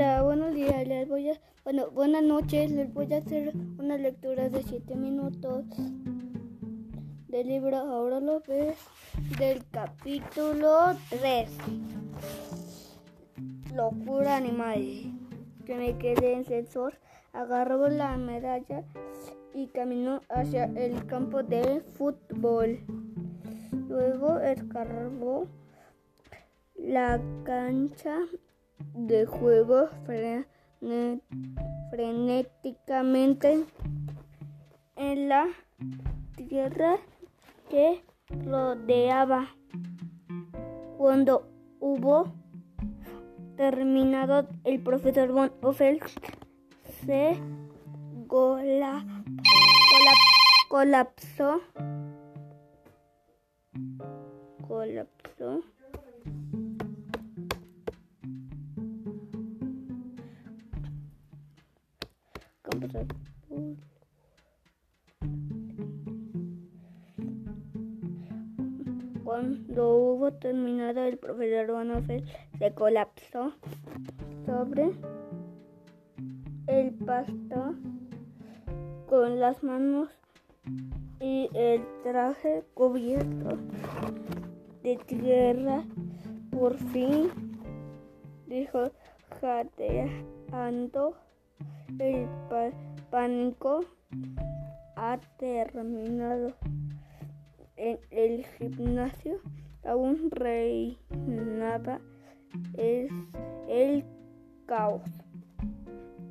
Hola, buenos días. Les voy a, bueno, buenas noches. Les voy a hacer una lectura de 7 minutos del libro Ahora lo ves del capítulo 3. Locura animal. Que me quedé en sensor, agarró la medalla y caminó hacia el campo de fútbol. Luego escarbó la cancha de juego frenéticamente en la tierra que rodeaba. Cuando hubo terminado, el profesor Von Offel se gola, colapsó. Colapsó. Cuando hubo terminado, el profesor Bonofel se colapsó sobre el pasto con las manos y el traje cubierto de tierra. Por fin, dijo jadeando. El pánico ha terminado. En el gimnasio aún reinaba es el caos.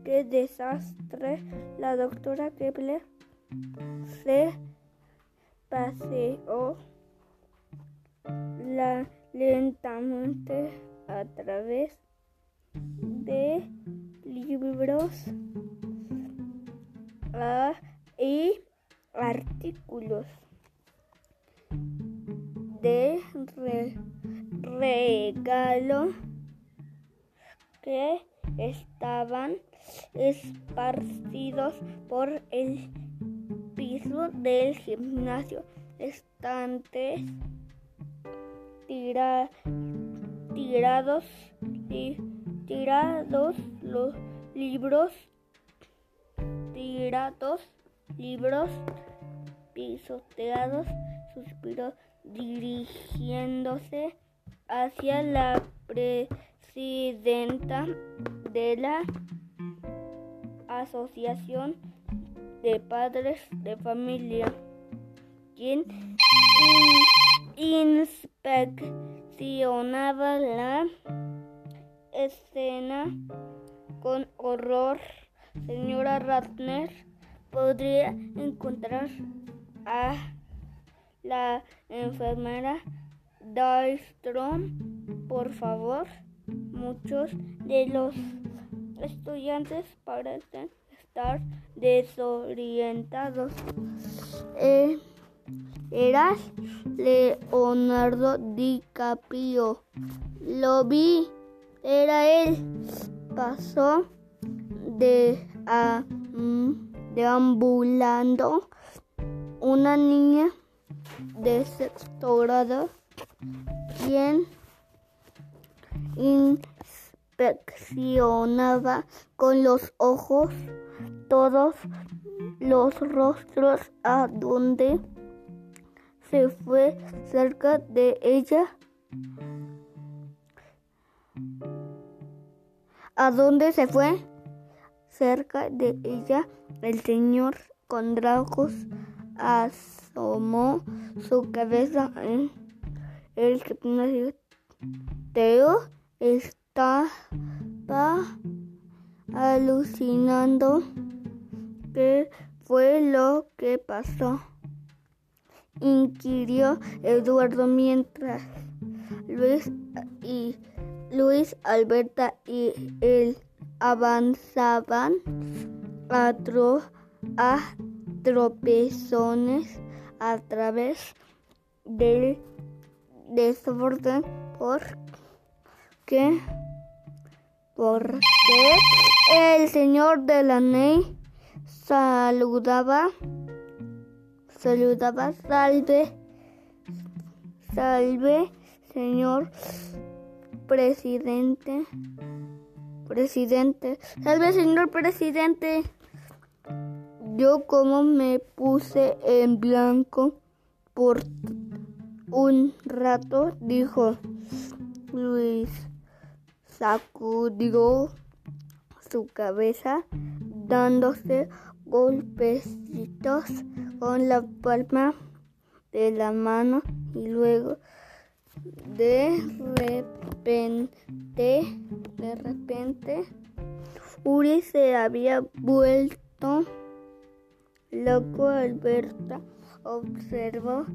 ¡Qué desastre! La doctora Kepler se paseó lentamente a través de libros y artículos de regalo que estaban esparcidos por el piso del gimnasio. Estantes tirados y tirados los libros, tirados libros pisoteados, suspiró dirigiéndose hacia la presidenta de la Asociación de Padres de Familia, quien inspeccionaba la escena con horror. Señora Ratner, podría encontrar a la enfermera Dahlstrom, por favor. Muchos de los estudiantes parecen estar desorientados. Eh, eras Leonardo DiCaprio. Lo vi. Era él. Pasó de a, deambulando una niña de sexto grado quien inspeccionaba con los ojos todos los rostros a donde se fue cerca de ella. ¿A dónde se fue? Cerca de ella, el señor a asomó su cabeza en el gimnasio. Teo estaba alucinando. ¿Qué fue lo que pasó? inquirió Eduardo mientras Luis y Luis Alberta y él avanzaban a, a tropezones a través del desorden. Porque porque el señor de la Ney saludaba saludaba salve salve señor presidente presidente. Salve, señor presidente. Yo como me puse en blanco por un rato, dijo Luis. Sacudió su cabeza dándose golpecitos con la palma de la mano y luego de repente, de repente, Uri se había vuelto loco. Alberta observó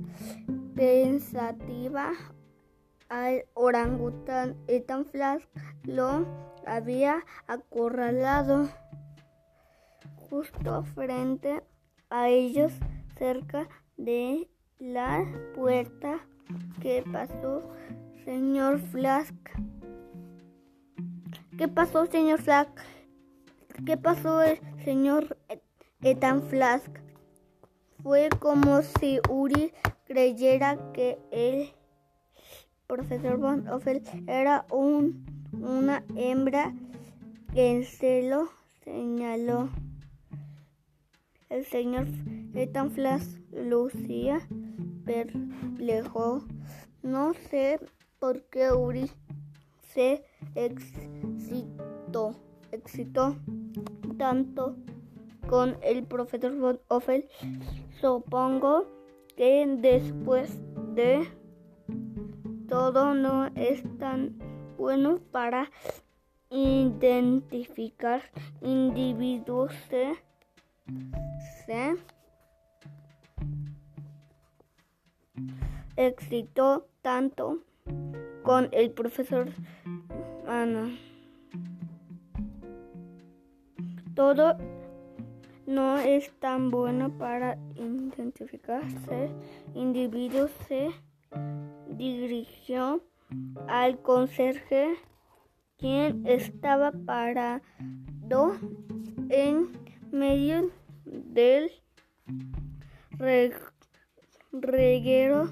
pensativa al orangután y tan flash lo había acorralado justo frente a ellos cerca de la puerta ¿Qué pasó, señor Flask? ¿Qué pasó, señor Flask? ¿Qué pasó, señor Ethan Flask? Fue como si Uri creyera que el profesor Von Offel era un, una hembra que se lo señaló. El señor Ethan Flask lucía perplejo. No sé por qué Uri se excitó, tanto con el profesor von Offel. Supongo que después de todo no es tan bueno para identificar individuos. ¿Se? excitó tanto con el profesor Ana. Todo no es tan bueno para identificarse. Individuo se dirigió al conserje, quien estaba parado en medio del reguero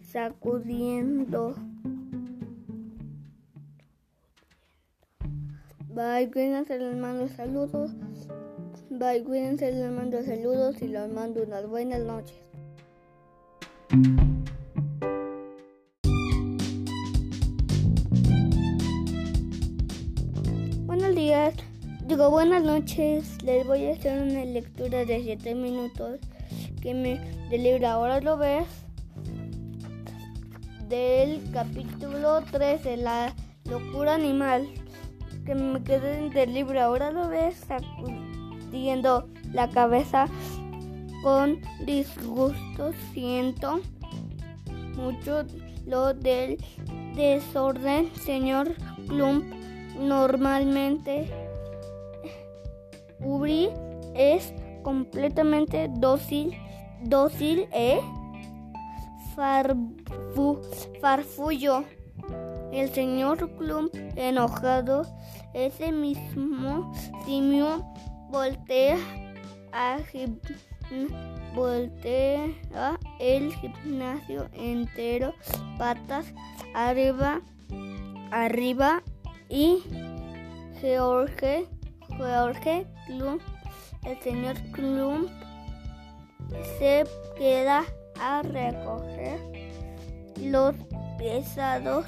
sacudiendo. Bye, cuídense, les mando saludos. Bye, cuídense, les mando saludos y les mando unas buenas noches. Buenas noches. Les voy a hacer una lectura de 7 minutos que me delibra. Ahora lo ves del capítulo 13, la locura animal, que me quedé del libro. Ahora lo ves sacudiendo la cabeza con disgusto. Siento mucho lo del desorden, señor Plump. Normalmente Uri es completamente dócil, dócil, ¿eh? farfullo. El señor Clump, enojado, ese mismo simio voltea a voltea el gimnasio entero, patas arriba, arriba y George, George Clump, el señor Clump se queda a recoger los pesados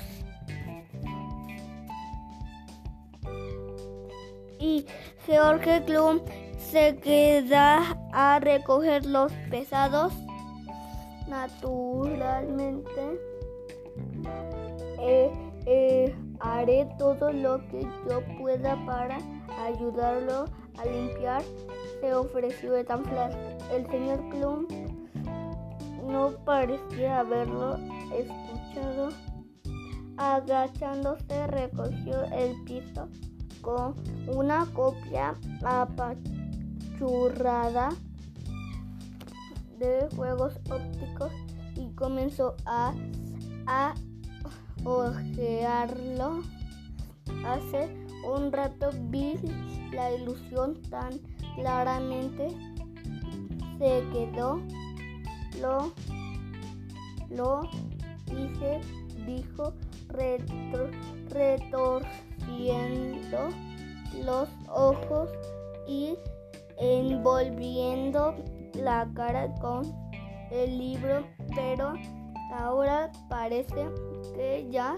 y George Klum se queda a recoger los pesados naturalmente. Eh, eh, haré todo lo que yo pueda para ayudarlo a limpiar se ofreció de tan el señor Klum no parecía haberlo escuchado. Agachándose recogió el piso con una copia apachurrada de juegos ópticos y comenzó a, a ojearlo. Hace un rato vi la ilusión tan claramente. Se quedó lo, lo hice dijo retorciendo los ojos y envolviendo la cara con el libro, pero ahora parece que ya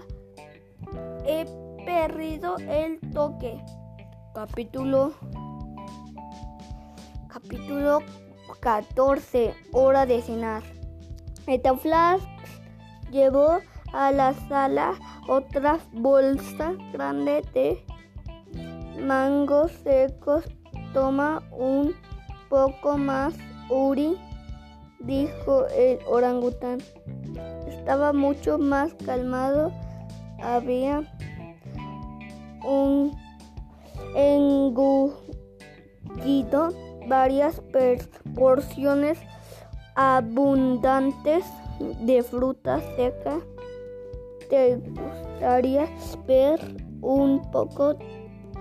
he perdido el toque. Capítulo capítulo 14 hora de cenar. Flash llevó a la sala otra bolsa grande de mangos secos. Toma un poco más, Uri, dijo el orangután. Estaba mucho más calmado. Había un engullido varias porciones abundantes de fruta seca. ¿Te gustaría ver un poco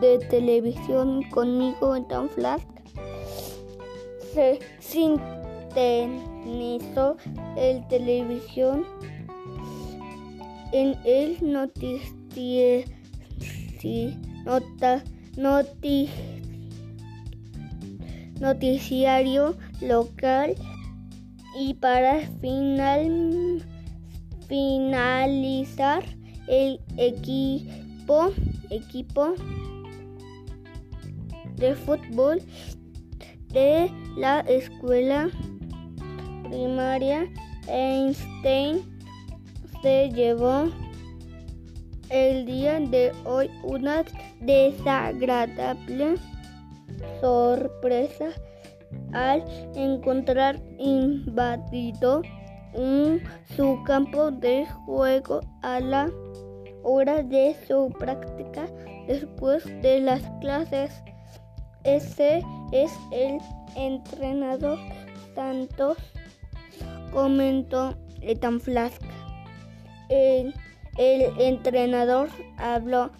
de televisión conmigo en tan flash? Se sintonizó el televisión en el noticiario local y para final, finalizar el equipo, equipo de fútbol de la escuela primaria Einstein se llevó el día de hoy una desagradable sorpresa al encontrar invadido un, su campo de juego a la hora de su práctica después de las clases. Ese es el entrenador Santos, comentó Ethan Flask. El, entrenador habló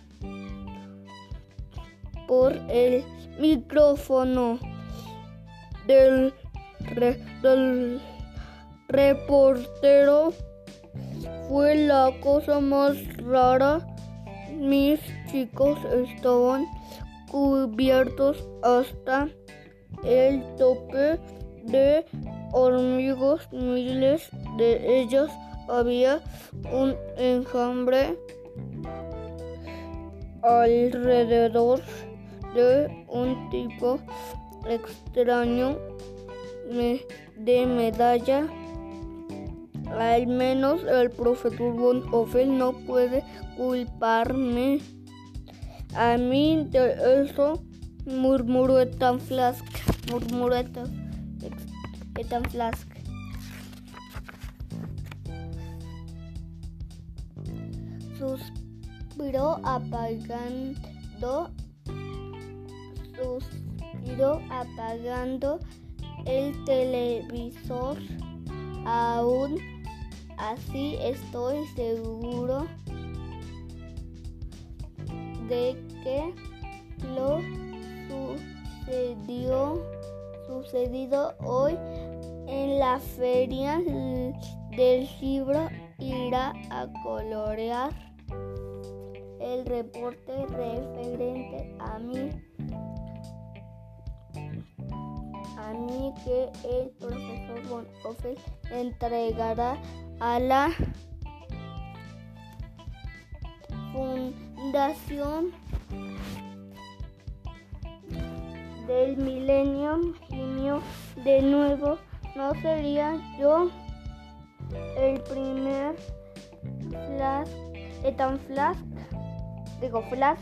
por el micrófono del, del reportero fue la cosa más rara. Mis chicos estaban cubiertos hasta el tope de hormigos, miles de ellos. Había un enjambre alrededor de un tipo extraño de medalla. Al menos el profesor Von Offen no puede culparme a mí de eso, murmuró Ethan Flask. Murmuró Ethan Flask. Suspiró apagando suspiró apagando el televisor. Aún así estoy seguro de que lo sucedió sucedido hoy en la feria del libro irá a colorear el reporte referente a mí a mí que el profesor Von Offen entregará a la fundación del Millennium Genio de nuevo no sería yo el primer flash tan flash digo flash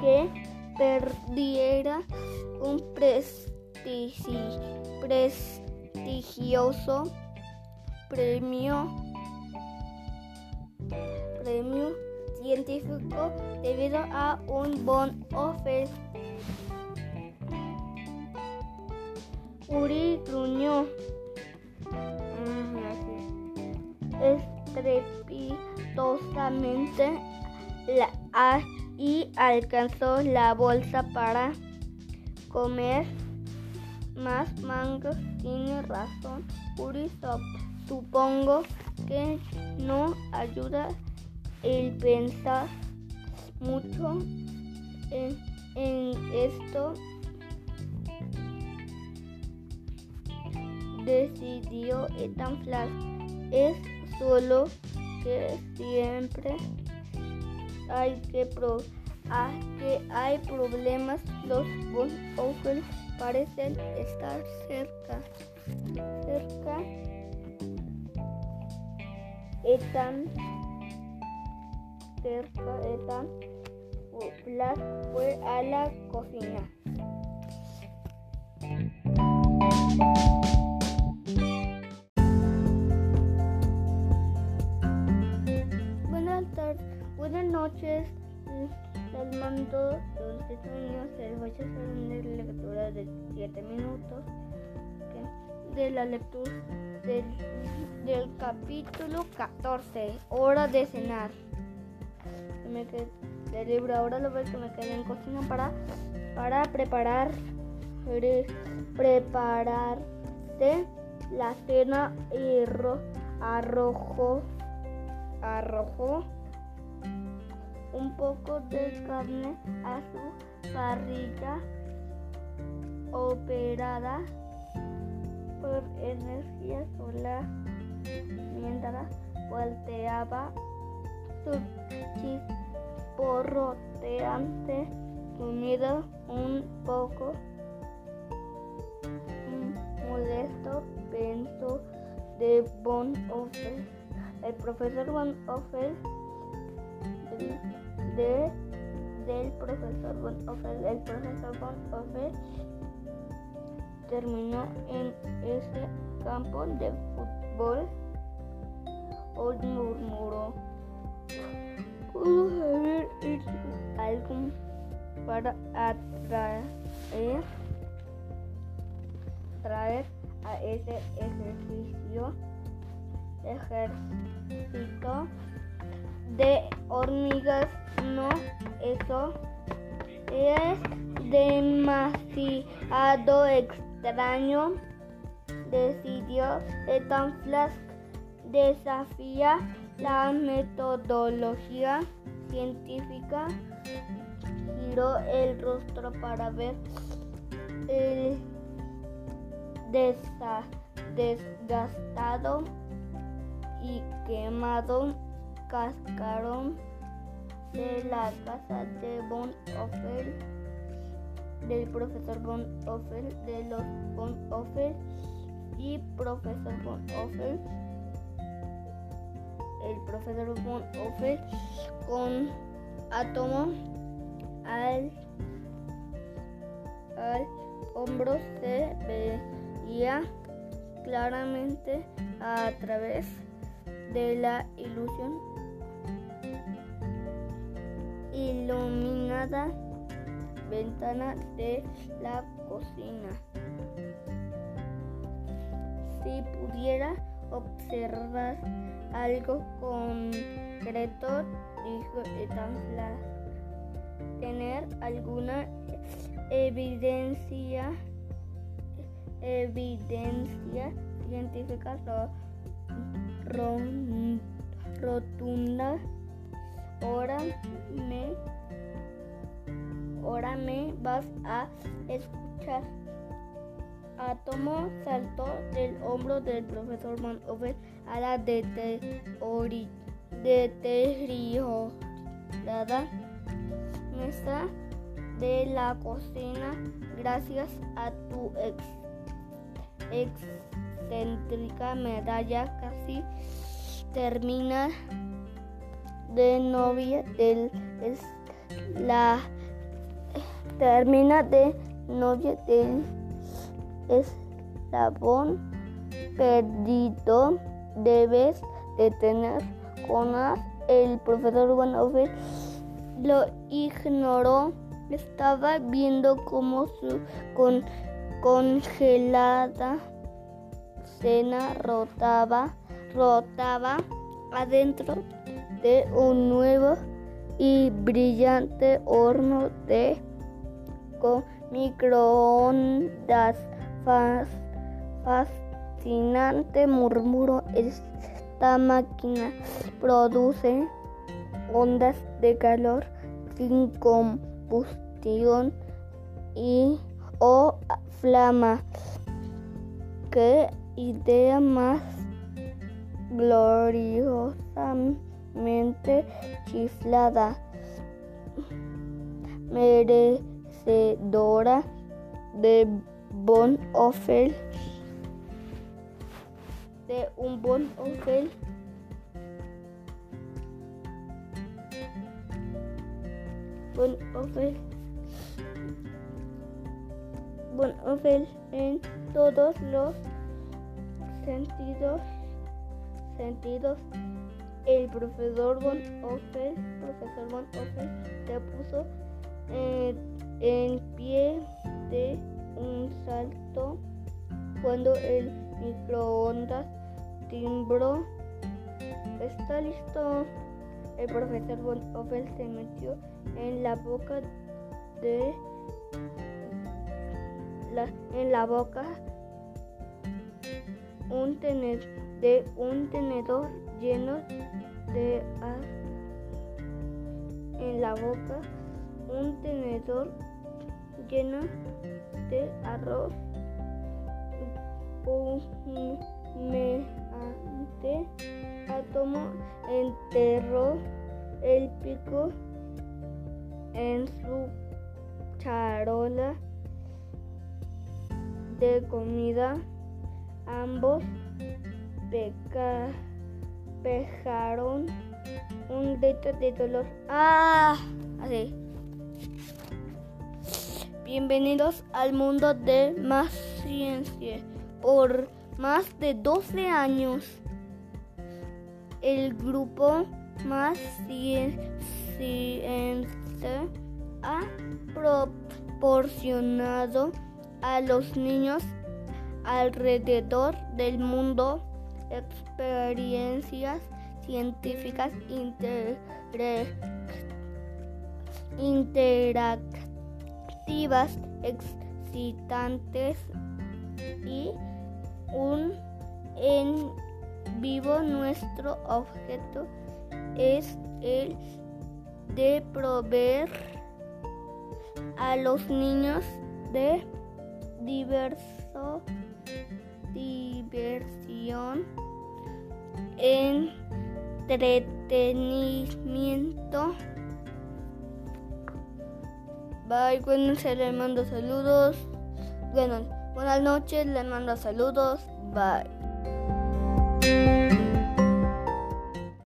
que perdiera un prestigio prestigioso premio, premio científico debido a un bon offer. Uri gruñó estrepitosamente la, y alcanzó la bolsa para comer más mangos. Tiene razón, Uri. Supongo que no ayuda el pensar mucho en, esto. Decidió Ethan. Es solo que siempre hay que pro que hay problemas. Los Von parecen estar cerca. Cerca. Ethan. Cerca. Ethan. Flash fue a la cocina. Buenas noches. Les mando dulces niños. Les voy a hacer una lectura de 7 minutos de la lectura del, del capítulo 14, hora de cenar. Me quedé, del libro ahora lo veo que me quedé en cocina para, para preparar pre, prepararte la cena y arrojo arrojo un poco de carne a su parrilla operada por energía solar mientras volteaba su chisporroteante comida un poco molesto pensó de Von Offel. El profesor Von Offel de, del profesor Von Offel. El profesor Von Offel terminó en ese campo de fútbol. Hoy murmuró. ¿Puedo haber hecho algo para atraer, traer a ese ejercicio? Ejército de hormigas, no, eso es demasiado extraño, decidió Ethan Flask. Desafía la metodología científica, giró el rostro para ver el desgastado y quemado cascarón de la casa de Von Offel, del profesor Von Offel, de los Von Offel y profesor Von Offel, el profesor Von Offel con átomo al, al hombro se veía claramente a través de la ilusión iluminada ventana de la cocina. Si pudiera observar algo concreto, dijo Etanflas, tener alguna evidencia evidencia científica rotunda ahora me me vas a escuchar. Átomo saltó del hombro del profesor Van a la deteriorada mesa de la cocina. Gracias a tu ex excéntrica medalla casi termina de novia del es la termina de novia del eslabón perdido debes de tener con el profesor Over lo ignoró estaba viendo cómo su con congelada cena rotaba, rotaba adentro de un nuevo y brillante horno de con microondas. fascinante murmuró Esta máquina produce ondas de calor sin combustión y o flama. Qué idea más gloriosamente chiflada, merecedora de Bon Offel, de un Bon Offel. Bon Offel. Bon Offel en todos los sentidos sentidos. El profesor Von Offel, profesor Von Offel, se puso en, pie de un salto cuando el microondas timbró. Está listo. El profesor Von Offel se metió en la boca de la, en la boca un de un tenedor lleno de en la boca un tenedor lleno de arroz humeante átomo enterró el pico en su charola de comida ambos peca, pejaron un grito de dolor. ¡Ah! Así. Bienvenidos al mundo de más ciencia. Por más de 12 años, el grupo más ciencia ha proporcionado a los niños alrededor del mundo experiencias científicas interactivas, excitantes y un en vivo. Nuestro objeto es el de proveer a los niños de diverso diversión, entretenimiento. Bye, bueno, se les mando saludos. Bueno, buenas noches, les mando saludos. Bye.